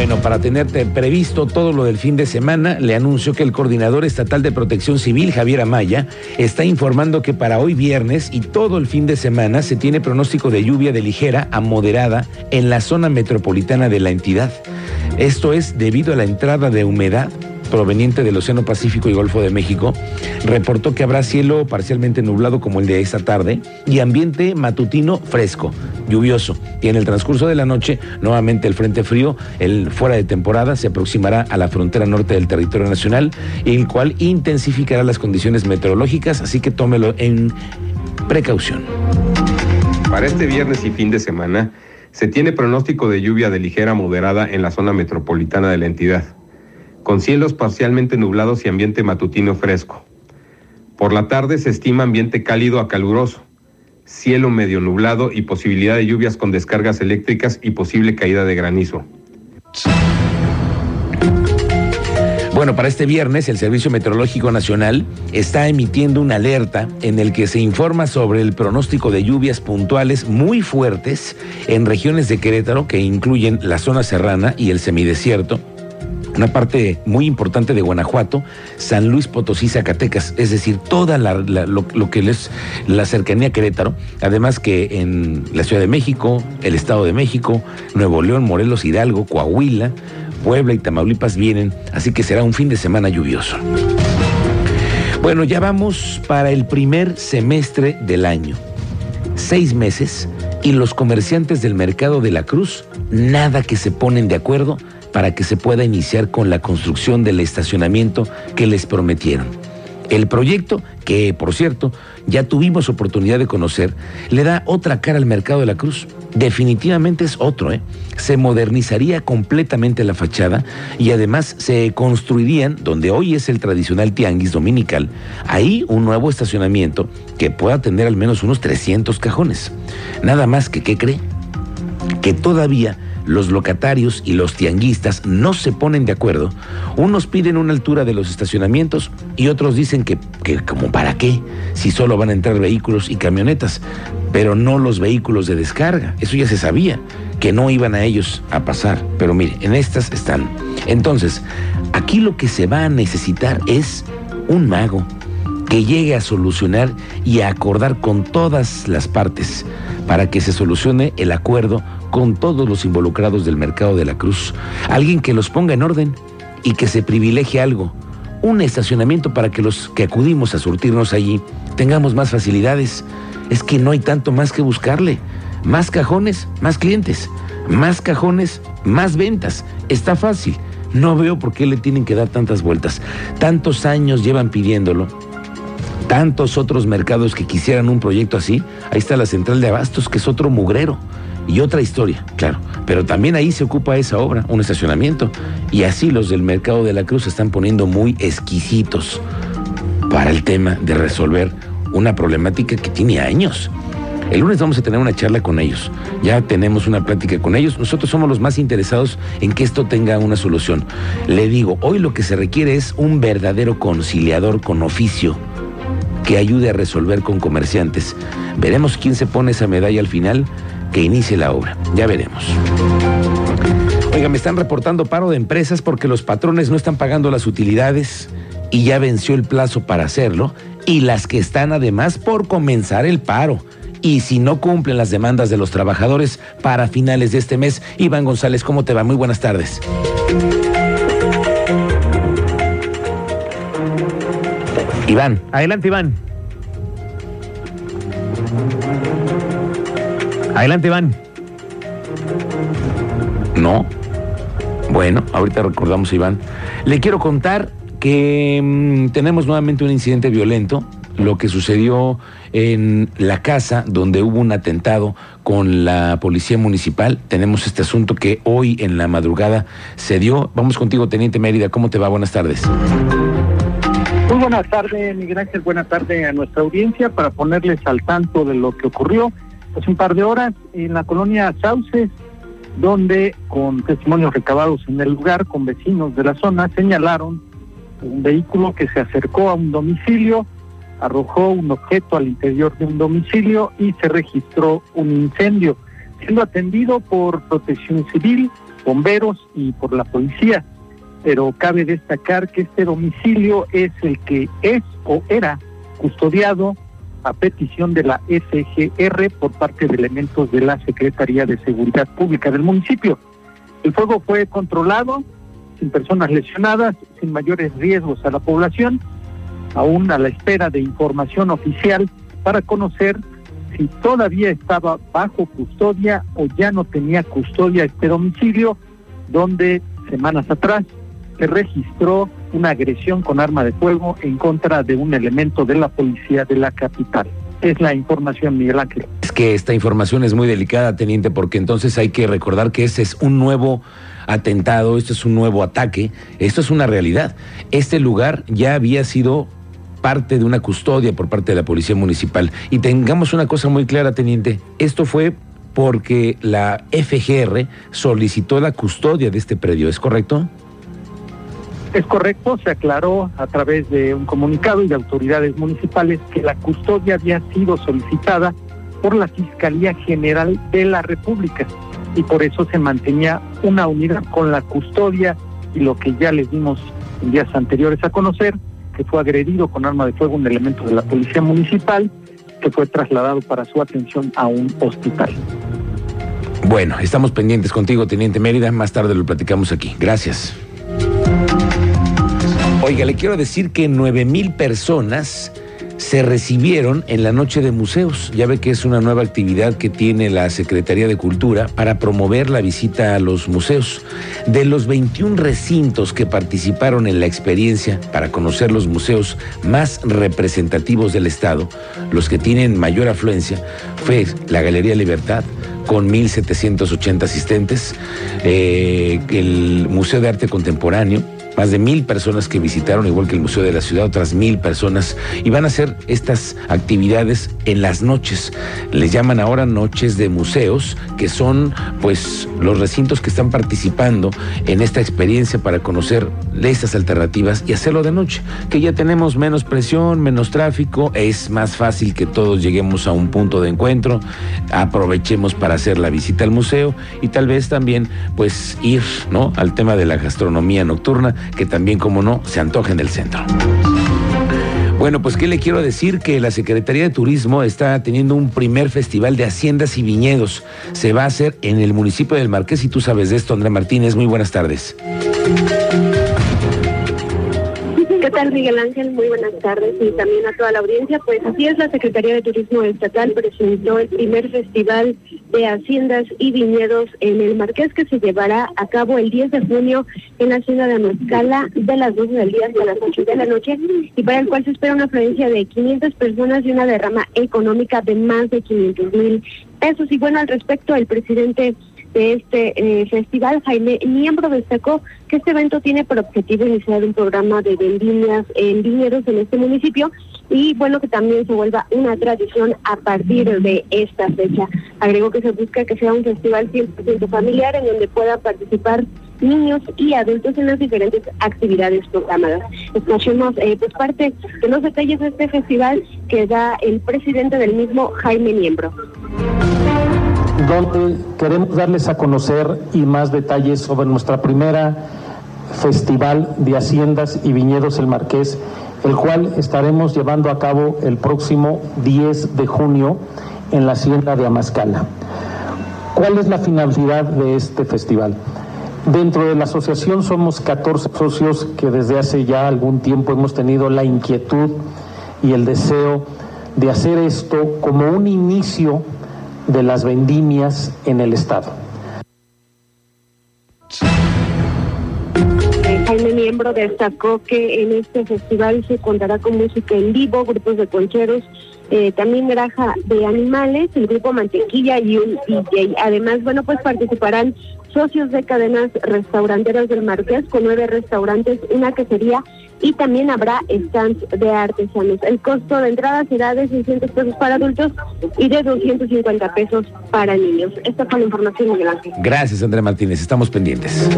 Bueno, para tenerte previsto todo lo del fin de semana, le anuncio que el coordinador estatal de protección civil, Javier Amaya, está informando que para hoy viernes y todo el fin de semana se tiene pronóstico de lluvia de ligera a moderada en la zona metropolitana de la entidad. Esto es debido a la entrada de humedad proveniente del Océano Pacífico y Golfo de México, reportó que habrá cielo parcialmente nublado como el de esta tarde y ambiente matutino fresco, lluvioso. Y en el transcurso de la noche, nuevamente el Frente Frío, el fuera de temporada, se aproximará a la frontera norte del territorio nacional, el cual intensificará las condiciones meteorológicas, así que tómelo en precaución. Para este viernes y fin de semana, se tiene pronóstico de lluvia de ligera moderada en la zona metropolitana de la entidad con cielos parcialmente nublados y ambiente matutino fresco. Por la tarde se estima ambiente cálido a caluroso, cielo medio nublado y posibilidad de lluvias con descargas eléctricas y posible caída de granizo. Bueno, para este viernes el Servicio Meteorológico Nacional está emitiendo una alerta en el que se informa sobre el pronóstico de lluvias puntuales muy fuertes en regiones de Querétaro que incluyen la zona serrana y el semidesierto, una parte muy importante de Guanajuato, San Luis Potosí, Zacatecas, es decir, toda lo, que es la cercanía a Querétaro, además que en la Ciudad de México, el Estado de México, Nuevo León, Morelos, Hidalgo, Coahuila, Puebla y Tamaulipas vienen, así que será un fin de semana lluvioso. Bueno, ya vamos para el primer semestre del año. Seis meses y los comerciantes del mercado de la Cruz, nada que se ponen de acuerdo para que se pueda iniciar con la construcción del estacionamiento que les prometieron. El proyecto, que por cierto ya tuvimos oportunidad de conocer, le da otra cara al mercado de la Cruz. Definitivamente es otro, ¿eh? Se modernizaría completamente la fachada y además se construirían, donde hoy es el tradicional tianguis dominical, ahí un nuevo estacionamiento que pueda tener al menos unos 300 cajones. Nada más que, ¿qué cree? Que todavía los locatarios y los tianguistas no se ponen de acuerdo. Unos piden una altura de los estacionamientos y otros dicen que, como para qué, si solo van a entrar vehículos y camionetas, pero no los vehículos de descarga. Eso ya se sabía, que no iban a ellos a pasar. Pero mire, en estas están. Entonces, aquí lo que se va a necesitar es un mago que llegue a solucionar y a acordar con todas las partes para que se solucione el acuerdo con todos los involucrados del mercado de la cruz. Alguien que los ponga en orden y que se privilegie algo. Un estacionamiento para que los que acudimos a surtirnos allí tengamos más facilidades. Es que no hay tanto más que buscarle. Más cajones, más clientes. Más cajones, más ventas. Está fácil. No veo por qué le tienen que dar tantas vueltas. Tantos años llevan pidiéndolo tantos otros mercados que quisieran un proyecto así. Ahí está la central de abastos, que es otro mugrero y otra historia, claro. Pero también ahí se ocupa esa obra, un estacionamiento. Y así los del mercado de la Cruz se están poniendo muy exquisitos para el tema de resolver una problemática que tiene años. El lunes vamos a tener una charla con ellos. Ya tenemos una plática con ellos. Nosotros somos los más interesados en que esto tenga una solución. Le digo, hoy lo que se requiere es un verdadero conciliador con oficio que ayude a resolver con comerciantes. Veremos quién se pone esa medalla al final que inicie la obra. Ya veremos. Oiga, me están reportando paro de empresas porque los patrones no están pagando las utilidades y ya venció el plazo para hacerlo y las que están además por comenzar el paro. Y si no cumplen las demandas de los trabajadores para finales de este mes, Iván González, ¿cómo te va? Muy buenas tardes. Iván. Adelante, Iván. Adelante, Iván. No. Bueno, ahorita recordamos, Iván. Le quiero contar que mm, tenemos nuevamente un incidente violento, lo que sucedió en la casa donde hubo un atentado con la policía municipal. Tenemos este asunto que hoy en la madrugada se dio. Vamos contigo, Teniente Mérida. ¿Cómo te va? Buenas tardes. Buenas tardes, Miguel Ángel. Buenas tardes a nuestra audiencia para ponerles al tanto de lo que ocurrió hace un par de horas en la colonia Sauces, donde con testimonios recabados en el lugar, con vecinos de la zona, señalaron un vehículo que se acercó a un domicilio, arrojó un objeto al interior de un domicilio y se registró un incendio, siendo atendido por protección civil, bomberos y por la policía. Pero cabe destacar que este domicilio es el que es o era custodiado a petición de la SGR por parte de elementos de la Secretaría de Seguridad Pública del municipio. El fuego fue controlado, sin personas lesionadas, sin mayores riesgos a la población, aún a la espera de información oficial para conocer si todavía estaba bajo custodia o ya no tenía custodia este domicilio, donde semanas atrás se registró una agresión con arma de fuego en contra de un elemento de la policía de la capital. Es la información, Miguel Ángel. Es que esta información es muy delicada, teniente, porque entonces hay que recordar que ese es un nuevo atentado, esto es un nuevo ataque, esto es una realidad. Este lugar ya había sido parte de una custodia por parte de la Policía Municipal. Y tengamos una cosa muy clara, teniente, esto fue porque la FGR solicitó la custodia de este predio, ¿es correcto? Es correcto, se aclaró a través de un comunicado y de autoridades municipales que la custodia había sido solicitada por la Fiscalía General de la República y por eso se mantenía una unidad con la custodia y lo que ya les dimos en días anteriores a conocer, que fue agredido con arma de fuego un elemento de la Policía Municipal que fue trasladado para su atención a un hospital. Bueno, estamos pendientes contigo, Teniente Mérida. Más tarde lo platicamos aquí. Gracias. Oiga, le quiero decir que nueve mil personas se recibieron en la Noche de Museos. Ya ve que es una nueva actividad que tiene la Secretaría de Cultura para promover la visita a los museos. De los 21 recintos que participaron en la experiencia para conocer los museos más representativos del Estado, los que tienen mayor afluencia, fue la Galería Libertad, con 1.780 asistentes, eh, el Museo de Arte Contemporáneo, más de mil personas que visitaron, igual que el Museo de la Ciudad, otras mil personas, y van a hacer estas actividades en las noches. Les llaman ahora noches de museos, que son pues los recintos que están participando en esta experiencia para conocer estas alternativas y hacerlo de noche, que ya tenemos menos presión, menos tráfico, es más fácil que todos lleguemos a un punto de encuentro, aprovechemos para hacer la visita al museo y tal vez también pues ir, ¿no? al tema de la gastronomía nocturna que también, como no, se antoja en el centro. Bueno, pues qué le quiero decir que la Secretaría de Turismo está teniendo un primer festival de haciendas y viñedos. Se va a hacer en el municipio del Marqués y tú sabes de esto, André Martínez. Muy buenas tardes. ¿Qué tal, Miguel Ángel? Muy buenas tardes y también a toda la audiencia. Pues así es, la Secretaría de Turismo Estatal presentó el primer festival de haciendas y viñedos en el Marqués que se llevará a cabo el 10 de junio en la ciudad de Mezcala de las 12 del día hasta las 8 de la noche y para el cual se espera una afluencia de 500 personas y una derrama económica de más de 500 mil pesos. Y bueno, al respecto, el presidente de este eh, festival, Jaime Miembro destacó que este evento tiene por objetivo iniciar un programa de vendimias en viñedos en este municipio y bueno que también se vuelva una tradición a partir de esta fecha. Agregó que se busca que sea un festival 100% familiar en donde puedan participar niños y adultos en las diferentes actividades programadas. Escuchemos eh, pues parte de los detalles de este festival que da el presidente del mismo, Jaime Miembro donde queremos darles a conocer y más detalles sobre nuestra primera festival de haciendas y viñedos El Marqués, el cual estaremos llevando a cabo el próximo 10 de junio en la hacienda de Amascala. ¿Cuál es la finalidad de este festival? Dentro de la asociación somos 14 socios que desde hace ya algún tiempo hemos tenido la inquietud y el deseo de hacer esto como un inicio de las vendimias en el Estado. Jaime Miembro destacó que en este festival se contará con música en vivo, grupos de concheros, eh, también granja de animales, el grupo Mantequilla y un DJ. Además, bueno, pues participarán socios de cadenas restauranteras del Marqués con nueve restaurantes, una quesería y también habrá stands de artesanos. El costo de entrada será de 600 pesos para adultos y de 250 pesos para niños. Esta fue la información, Miguel Ángel. Gracias, Andrea Martínez. Estamos pendientes.